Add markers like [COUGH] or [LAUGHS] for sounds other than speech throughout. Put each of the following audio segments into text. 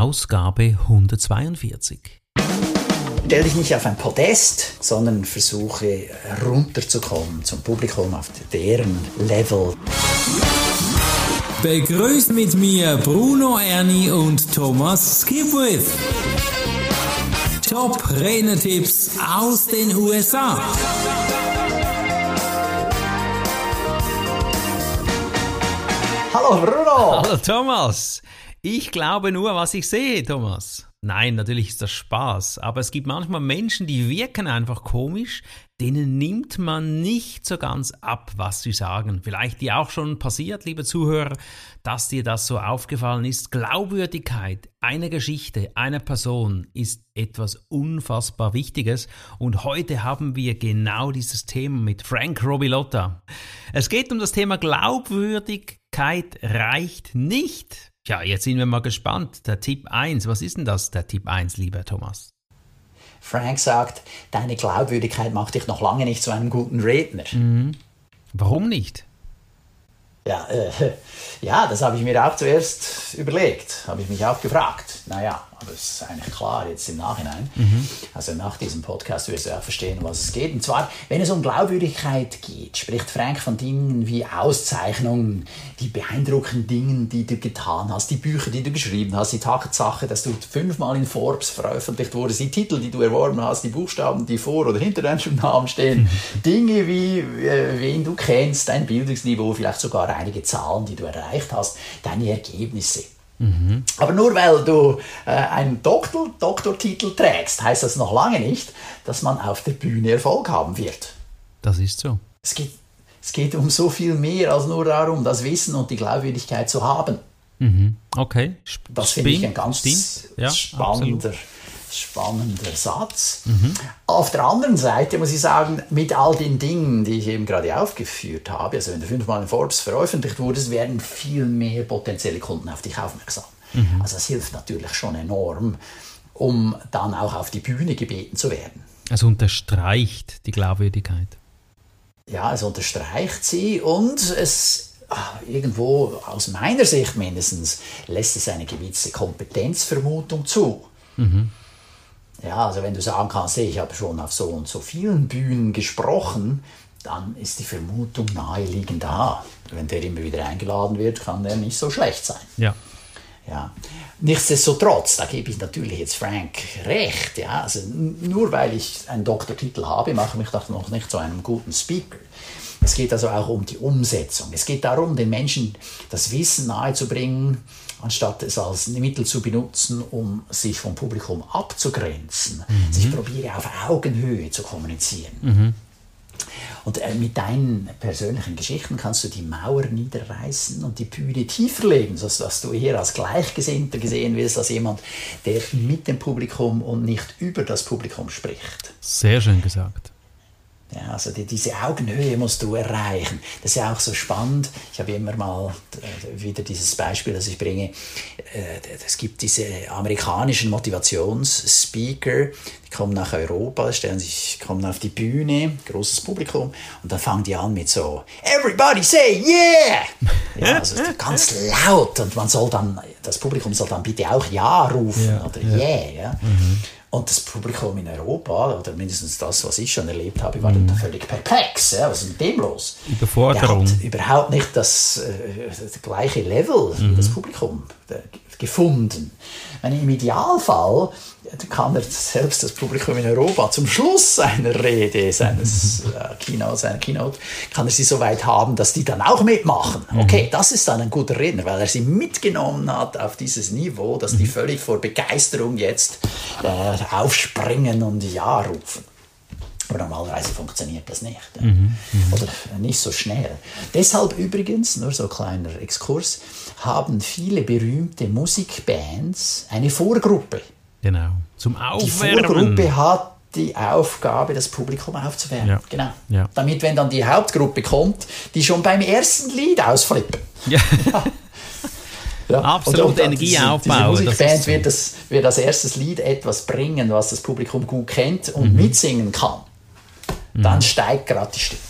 Ausgabe 142. Stell dich nicht auf ein Podest, sondern versuche runterzukommen zum Publikum auf deren Level. Begrüßt mit mir Bruno Ernie und Thomas Skipwith. Top Renetipps aus den USA. Hallo Bruno! Hallo Thomas! Ich glaube nur, was ich sehe, Thomas. Nein, natürlich ist das Spaß, aber es gibt manchmal Menschen, die wirken einfach komisch, denen nimmt man nicht so ganz ab, was sie sagen. Vielleicht dir auch schon passiert, liebe Zuhörer, dass dir das so aufgefallen ist. Glaubwürdigkeit einer Geschichte, einer Person ist etwas unfassbar Wichtiges und heute haben wir genau dieses Thema mit Frank Robilotta. Es geht um das Thema Glaubwürdigkeit reicht nicht. Tja, jetzt sind wir mal gespannt. Der Tipp 1, was ist denn das, der Tipp 1, lieber Thomas? Frank sagt, deine Glaubwürdigkeit macht dich noch lange nicht zu einem guten Redner. Mhm. Warum nicht? Ja, äh, [LAUGHS] ja, das habe ich mir auch zuerst überlegt, habe ich mich auch gefragt. Naja, aber es ist eigentlich klar jetzt im Nachhinein. Mhm. Also nach diesem Podcast wirst du auch verstehen, um was es geht. Und zwar, wenn es um Glaubwürdigkeit geht, spricht Frank von Dingen wie Auszeichnungen, die beeindruckenden Dingen, die du getan hast, die Bücher, die du geschrieben hast, die Tatsache, dass du fünfmal in Forbes veröffentlicht wurdest, die Titel, die du erworben hast, die Buchstaben, die vor oder hinter deinem Namen stehen, mhm. Dinge wie, äh, wen du kennst, dein Bildungsniveau, vielleicht sogar einige Zahlen, die du erreicht hast, deine Ergebnisse. Mhm. Aber nur weil du äh, einen Doktor, Doktortitel trägst, heißt das noch lange nicht, dass man auf der Bühne Erfolg haben wird. Das ist so. Es geht, es geht um so viel mehr als nur darum, das Wissen und die Glaubwürdigkeit zu haben. Mhm. Okay. Sp das finde ich ein ganz ja, spannender, absolut spannender Satz. Mhm. Auf der anderen Seite muss ich sagen, mit all den Dingen, die ich eben gerade aufgeführt habe, also wenn du fünfmal in Forbes veröffentlicht wurdest, werden viel mehr potenzielle Kunden auf dich aufmerksam. Mhm. Also das hilft natürlich schon enorm, um dann auch auf die Bühne gebeten zu werden. Also unterstreicht die Glaubwürdigkeit. Ja, es unterstreicht sie und es ah, irgendwo aus meiner Sicht mindestens lässt es eine gewisse Kompetenzvermutung zu. Mhm. Ja, also wenn du sagen kannst, ich habe schon auf so und so vielen Bühnen gesprochen, dann ist die Vermutung naheliegend da. Wenn der immer wieder eingeladen wird, kann der nicht so schlecht sein. Ja. Ja. Nichtsdestotrotz, da gebe ich natürlich jetzt Frank recht. Ja. Also nur weil ich einen Doktortitel habe, mache ich mich doch noch nicht zu einem guten Speaker. Es geht also auch um die Umsetzung. Es geht darum, den Menschen das Wissen nahezubringen, anstatt es als Mittel zu benutzen, um sich vom Publikum abzugrenzen. Mhm. Ich probiere auf Augenhöhe zu kommunizieren. Mhm. Und äh, mit deinen persönlichen Geschichten kannst du die Mauer niederreißen und die Bühne tiefer legen, sodass du eher als Gleichgesinnter gesehen wirst, als jemand, der mit dem Publikum und nicht über das Publikum spricht. Sehr schön gesagt. Ja, also die, diese Augenhöhe musst du erreichen. Das ist ja auch so spannend. Ich habe immer mal äh, wieder dieses Beispiel, das ich bringe. Äh, es gibt diese amerikanischen Motivationsspeaker, die kommen nach Europa, stellen sich, kommen auf die Bühne, großes Publikum, und dann fangen die an mit so Everybody say yeah! Ja, [LAUGHS] also ganz laut und man soll dann, das Publikum soll dann bitte auch Ja rufen ja, oder ja. Yeah. Ja. Mhm. Und das Publikum in Europa, oder mindestens das, was ich schon erlebt habe, war mm. dann völlig perplex. Ja, was ist mit dem los? Überforderung. Der hat überhaupt nicht das, äh, das gleiche Level wie das mhm. Publikum gefunden. Meine, Im Idealfall kann er selbst das Publikum in Europa zum Schluss seiner Rede, seines äh, Keynote, seiner Keynote, kann er sie so weit haben, dass die dann auch mitmachen. Mhm. Okay, das ist dann ein guter Redner, weil er sie mitgenommen hat auf dieses Niveau, dass die mhm. völlig vor Begeisterung jetzt äh, aufspringen und Ja rufen. Aber normalerweise funktioniert das nicht. Mhm, mh. Oder nicht so schnell. Deshalb übrigens, nur so ein kleiner Exkurs, haben viele berühmte Musikbands eine Vorgruppe. Genau. Zum Aufwärmen. Die Vorgruppe hat die Aufgabe, das Publikum aufzuwärmen. Ja. Genau. Ja. Damit, wenn dann die Hauptgruppe kommt, die schon beim ersten Lied ausflippen. Ja. [LAUGHS] ja. Absolut und, und Energie diese, aufbauen. Die Musikband wird, das, wird als erstes Lied etwas bringen, was das Publikum gut kennt und mhm. mitsingen kann. Dann mhm. steigt gerade die Stimme.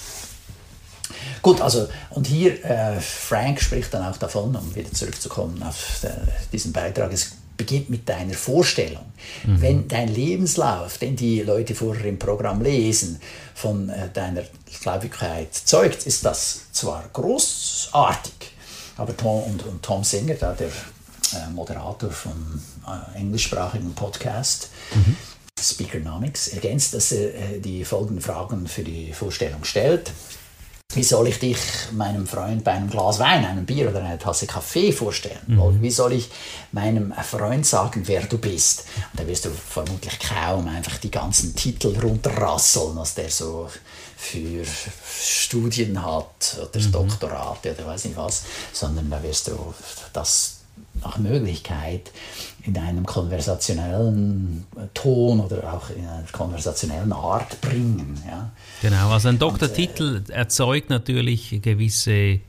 Gut, also, und hier, äh, Frank spricht dann auch davon, um wieder zurückzukommen auf der, diesen Beitrag, es beginnt mit deiner Vorstellung. Mhm. Wenn dein Lebenslauf, den die Leute vorher im Programm lesen, von äh, deiner Glaubwürdigkeit zeugt, ist das zwar großartig, aber Tom und, und Tom Singer, da der äh, Moderator vom äh, englischsprachigen Podcast, mhm. Speakernomics, ergänzt, dass er äh, die folgenden Fragen für die Vorstellung stellt. Wie soll ich dich meinem Freund bei einem Glas Wein, einem Bier oder einer Tasse Kaffee vorstellen? Mhm. Wie soll ich meinem Freund sagen, wer du bist? Und da wirst du vermutlich kaum einfach die ganzen Titel runterrasseln, was der so für Studien hat oder mhm. Doktorate oder weiß nicht was, sondern da wirst du das nach Möglichkeit in einem konversationellen Ton oder auch in einer konversationellen Art bringen. Ja. Genau, also ein Doktortitel Und, äh, erzeugt natürlich gewisse,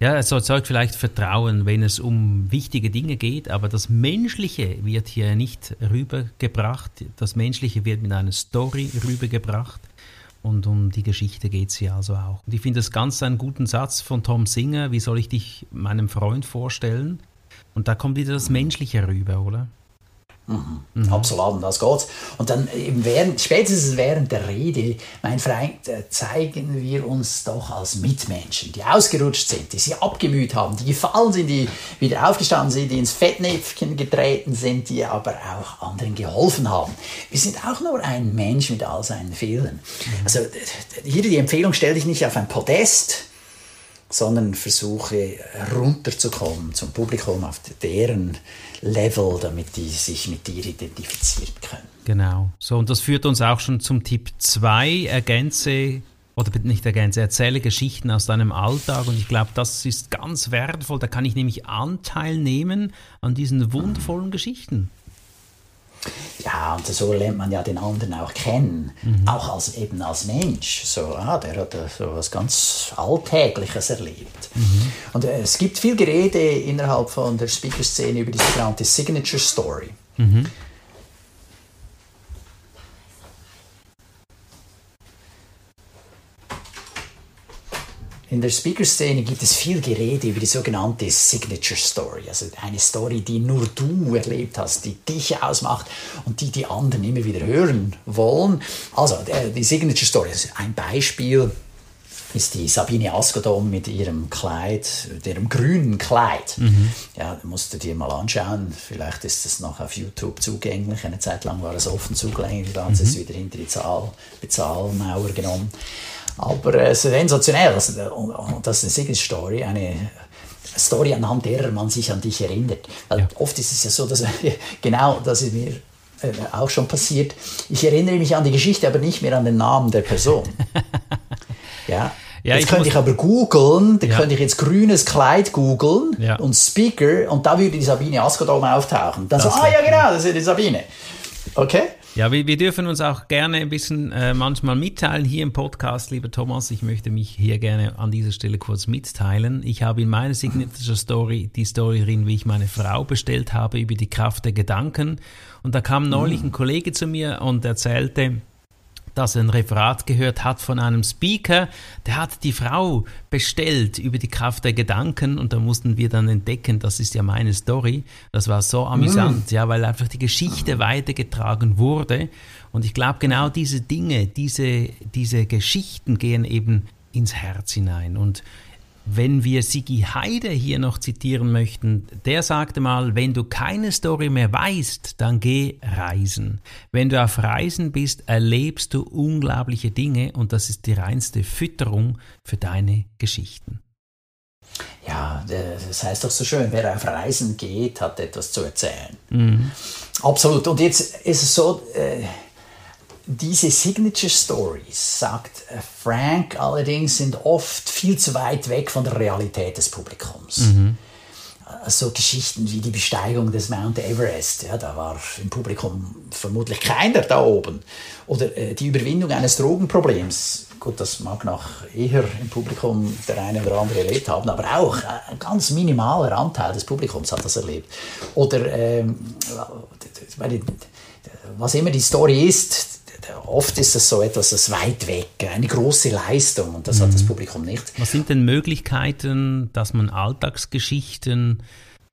ja, es erzeugt vielleicht Vertrauen, wenn es um wichtige Dinge geht, aber das Menschliche wird hier nicht rübergebracht. Das Menschliche wird mit einer Story rübergebracht. Und um die Geschichte geht es hier also auch. Und ich finde das ganz einen guten Satz von Tom Singer. Wie soll ich dich meinem Freund vorstellen? Und da kommt wieder das Menschliche rüber, oder? Mhm. Mhm. Absolut, und das geht's. Und dann eben während, spätestens während der Rede, mein Freund, äh, zeigen wir uns doch als Mitmenschen, die ausgerutscht sind, die sich abgemüht haben, die gefallen sind, die wieder aufgestanden sind, die ins Fettnäpfchen getreten sind, die aber auch anderen geholfen haben. Wir sind auch nur ein Mensch mit all seinen Fehlern. Mhm. Also hier die Empfehlung, stell dich nicht auf ein Podest, sondern versuche runterzukommen zum Publikum auf deren Level, damit die sich mit dir identifizieren können. Genau. So, und das führt uns auch schon zum Tipp 2, ergänze oder nicht ergänze, erzähle Geschichten aus deinem Alltag und ich glaube, das ist ganz wertvoll, da kann ich nämlich Anteil nehmen an diesen wundervollen Geschichten. Ja, und so lernt man ja den anderen auch kennen, mhm. auch als, eben als Mensch. So, ah, der hat so was ganz Alltägliches erlebt. Mhm. Und äh, es gibt viel Gerede innerhalb von der Speaker-Szene über die sogenannte Signature Story. Mhm. In der Speaker-Szene gibt es viel Gerede über die sogenannte Signature Story, also eine Story, die nur du erlebt hast, die dich ausmacht und die die anderen immer wieder hören wollen. Also die Signature Story ist ein Beispiel ist die Sabine Askodom mit ihrem Kleid, ihrem grünen Kleid. Mhm. Ja, musst du dir mal anschauen. Vielleicht ist es noch auf YouTube zugänglich. Eine Zeit lang war es offen zugänglich, dann mhm. hat es wieder hinter die Zahl, Bezahlmauer genommen. Aber äh, sensationell. Also, das ist eine Signature-Story, eine Story, anhand derer man sich an dich erinnert. Weil ja. oft ist es ja so, dass [LAUGHS] genau das ist mir äh, auch schon passiert. Ich erinnere mich an die Geschichte, aber nicht mehr an den Namen der Person. [LAUGHS] ja. Ja, jetzt könnte ich aber googeln, da ja. könnte ich jetzt grünes Kleid googeln ja. und Speaker und da würde die Sabine Askodom auftauchen. Dann das so, ah ja genau, das ist die Sabine. Okay? Ja, wir, wir dürfen uns auch gerne ein bisschen äh, manchmal mitteilen hier im Podcast, lieber Thomas. Ich möchte mich hier gerne an dieser Stelle kurz mitteilen. Ich habe in meiner Signature Story die Story drin, wie ich meine Frau bestellt habe über die Kraft der Gedanken. Und da kam neulich ein Kollege zu mir und erzählte, dass er ein Referat gehört hat von einem Speaker, der hat die Frau bestellt über die Kraft der Gedanken und da mussten wir dann entdecken, das ist ja meine Story. Das war so amüsant, mm. ja, weil einfach die Geschichte weitergetragen wurde und ich glaube genau diese Dinge, diese, diese Geschichten gehen eben ins Herz hinein und wenn wir Sigi Heide hier noch zitieren möchten, der sagte mal, wenn du keine Story mehr weißt, dann geh reisen. Wenn du auf Reisen bist, erlebst du unglaubliche Dinge und das ist die reinste Fütterung für deine Geschichten. Ja, das heißt doch so schön, wer auf Reisen geht, hat etwas zu erzählen. Mhm. Absolut. Und jetzt ist es so, äh, diese Signature Stories, sagt äh, Frank allerdings, sind oft viel zu weit weg von der Realität des Publikums. Mhm. So Geschichten wie die Besteigung des Mount Everest, ja, da war im Publikum vermutlich keiner da oben. Oder äh, die Überwindung eines Drogenproblems. Gut, das mag noch eher im Publikum der eine oder andere erlebt haben, aber auch ein ganz minimaler Anteil des Publikums hat das erlebt. Oder ähm, was immer die Story ist, oft ist es so etwas, das weit weg, eine große Leistung und das mhm. hat das mhm. Publikum nicht. Was sind denn Möglichkeiten, dass man Alltagsgeschichten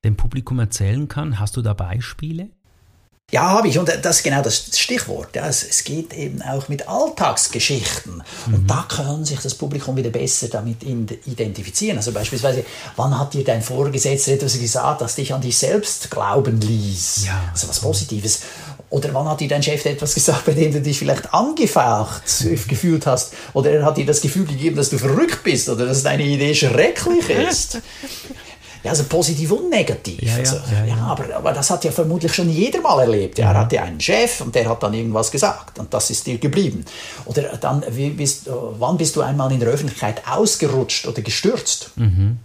dem Publikum erzählen kann? Hast du da Beispiele? Ja, habe ich. Und das ist genau das Stichwort. Ja, es, es geht eben auch mit Alltagsgeschichten. Mhm. Und da kann sich das Publikum wieder besser damit identifizieren. Also beispielsweise, wann hat dir dein Vorgesetzter etwas gesagt, das dich an dich selbst glauben ließ? Ja. Also was Positives. Oder wann hat dir dein Chef etwas gesagt, bei dem du dich vielleicht angefaucht gefühlt hast? Oder er hat dir das Gefühl gegeben, dass du verrückt bist oder dass deine Idee schrecklich ist? [LAUGHS] Ja, also positiv und negativ. Ja, also, ja, ja, aber, aber das hat ja vermutlich schon jeder mal erlebt. Er hatte einen Chef und der hat dann irgendwas gesagt und das ist dir geblieben. Oder dann, bist, wann bist du einmal in der Öffentlichkeit ausgerutscht oder gestürzt? Mhm.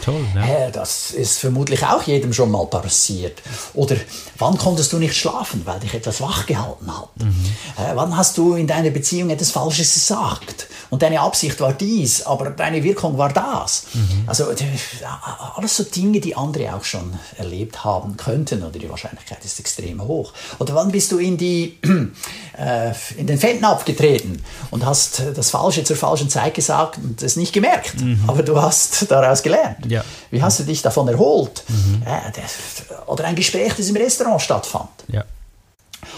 Toll, ja. Das ist vermutlich auch jedem schon mal passiert. Oder wann konntest du nicht schlafen, weil dich etwas wachgehalten hat? Mhm. Wann hast du in deiner Beziehung etwas Falsches gesagt? Und deine Absicht war dies, aber deine Wirkung war das. Mhm. Also alles so Dinge, die andere auch schon erlebt haben könnten, oder die Wahrscheinlichkeit ist extrem hoch. Oder wann bist du in, die, [CLEARS THROAT] äh, in den Fettnapf getreten und hast das Falsche zur falschen Zeit gesagt und es nicht gemerkt, mhm. aber du hast daraus gelernt. Ja. Wie hast du dich davon erholt? Mhm. Äh, oder ein Gespräch, das im Restaurant stattfand. Ja.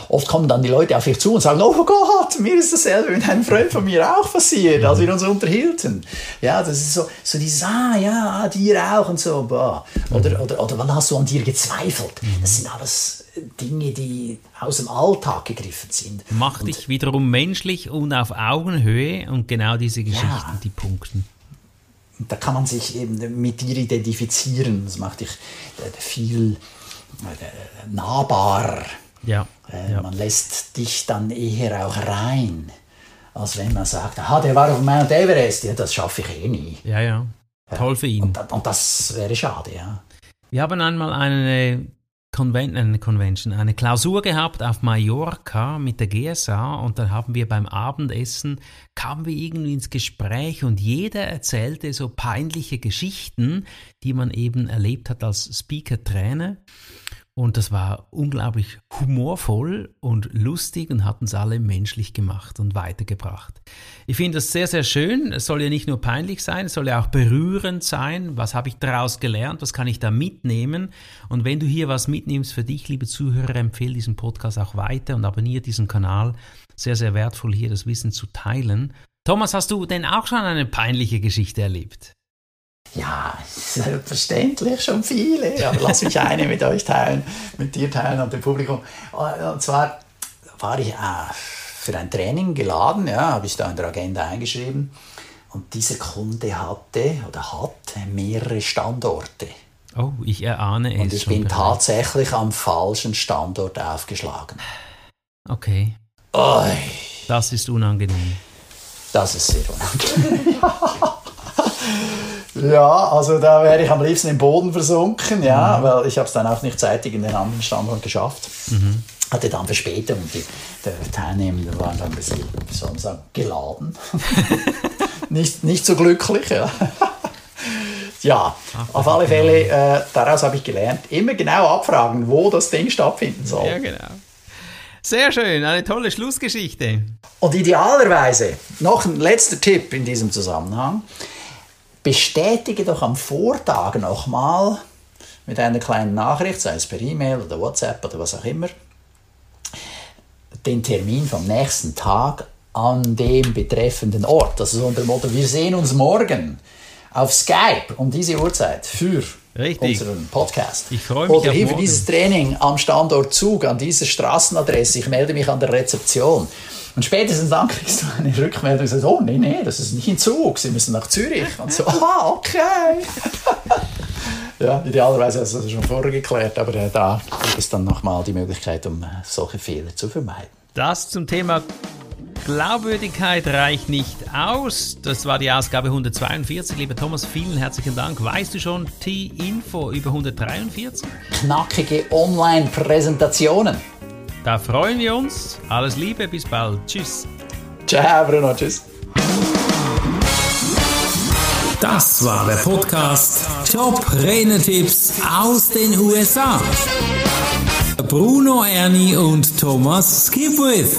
Oft kommen dann die Leute auf dich zu und sagen, oh Gott, mir ist dasselbe mit einem Freund von mir auch passiert, als wir uns unterhielten. Ja, das ist so, so dieses, ah ja, dir auch und so. Boah. Oder, mhm. oder, oder wann hast du an dir gezweifelt? Mhm. Das sind alles Dinge, die aus dem Alltag gegriffen sind. Macht und, dich wiederum menschlich und auf Augenhöhe und genau diese Geschichten, ja. die punkten da kann man sich eben mit dir identifizieren. Das macht dich äh, viel äh, nahbarer. Ja, äh, ja. Man lässt dich dann eher auch rein, als wenn man sagt, ah, der war auf Mount Everest, ja, das schaffe ich eh nie. Ja, ja. Toll für ihn. Und, und das wäre schade, ja. Wir haben einmal eine Conven eine Convention, eine Klausur gehabt auf Mallorca mit der GSA und dann haben wir beim Abendessen, kamen wir irgendwie ins Gespräch und jeder erzählte so peinliche Geschichten, die man eben erlebt hat als Speaker-Trainer. Und das war unglaublich humorvoll und lustig und hat uns alle menschlich gemacht und weitergebracht. Ich finde das sehr, sehr schön. Es soll ja nicht nur peinlich sein, es soll ja auch berührend sein. Was habe ich daraus gelernt? Was kann ich da mitnehmen? Und wenn du hier was mitnimmst für dich, liebe Zuhörer, empfehle diesen Podcast auch weiter und abonniere diesen Kanal. Sehr, sehr wertvoll, hier das Wissen zu teilen. Thomas, hast du denn auch schon eine peinliche Geschichte erlebt? Ja, selbstverständlich schon viele, aber lass mich eine mit euch teilen, mit dir teilen und dem Publikum. Und zwar war ich äh, für ein Training geladen, ja, habe ich da in der Agenda eingeschrieben. Und dieser Kunde hatte oder hat mehrere Standorte. Oh, ich erahne es. Und ich bin bereits. tatsächlich am falschen Standort aufgeschlagen. Okay. Oi. Das ist unangenehm. Das ist sehr unangenehm. [LAUGHS] Ja, also da wäre ich am liebsten im Boden versunken, ja, mhm. weil ich habe es dann auch nicht zeitig in den anderen Standort geschafft. Mhm. Hatte dann Verspätung und die, die Teilnehmenden waren dann ein bisschen, wie soll man sagen, geladen. [LAUGHS] nicht, nicht so glücklich, ja. [LAUGHS] ja, Ach, auf alle Fälle, äh, daraus habe ich gelernt, immer genau abfragen, wo das Ding stattfinden soll. Ja, genau. Sehr schön, eine tolle Schlussgeschichte. Und idealerweise, noch ein letzter Tipp in diesem Zusammenhang, bestätige doch am Vortag nochmal mit einer kleinen Nachricht, sei es per E-Mail oder WhatsApp oder was auch immer, den Termin vom nächsten Tag an dem betreffenden Ort. Also so unter dem Motto, wir sehen uns morgen auf Skype um diese Uhrzeit für Richtig. unseren Podcast. Ich freue mich Oder hier für dieses Training am Standort Zug, an dieser Straßenadresse. Ich melde mich an der Rezeption. Und spätestens dann kriegst du eine Rückmeldung und sagst, oh nee, nee, das ist nicht in Zug, sie müssen nach Zürich. Und so, ah, okay. [LAUGHS] ja, idealerweise hast du das schon vorher geklärt, aber äh, da gibt es dann nochmal die Möglichkeit, um äh, solche Fehler zu vermeiden. Das zum Thema Glaubwürdigkeit reicht nicht aus. Das war die Ausgabe 142. Lieber Thomas, vielen herzlichen Dank. Weißt du schon die Info über 143? Knackige Online-Präsentationen. Da freuen wir uns. Alles Liebe, bis bald. Tschüss. Ciao, Bruno. Tschüss. Das war der Podcast Top Renetipps aus den USA. Bruno Ernie und Thomas Skipwith.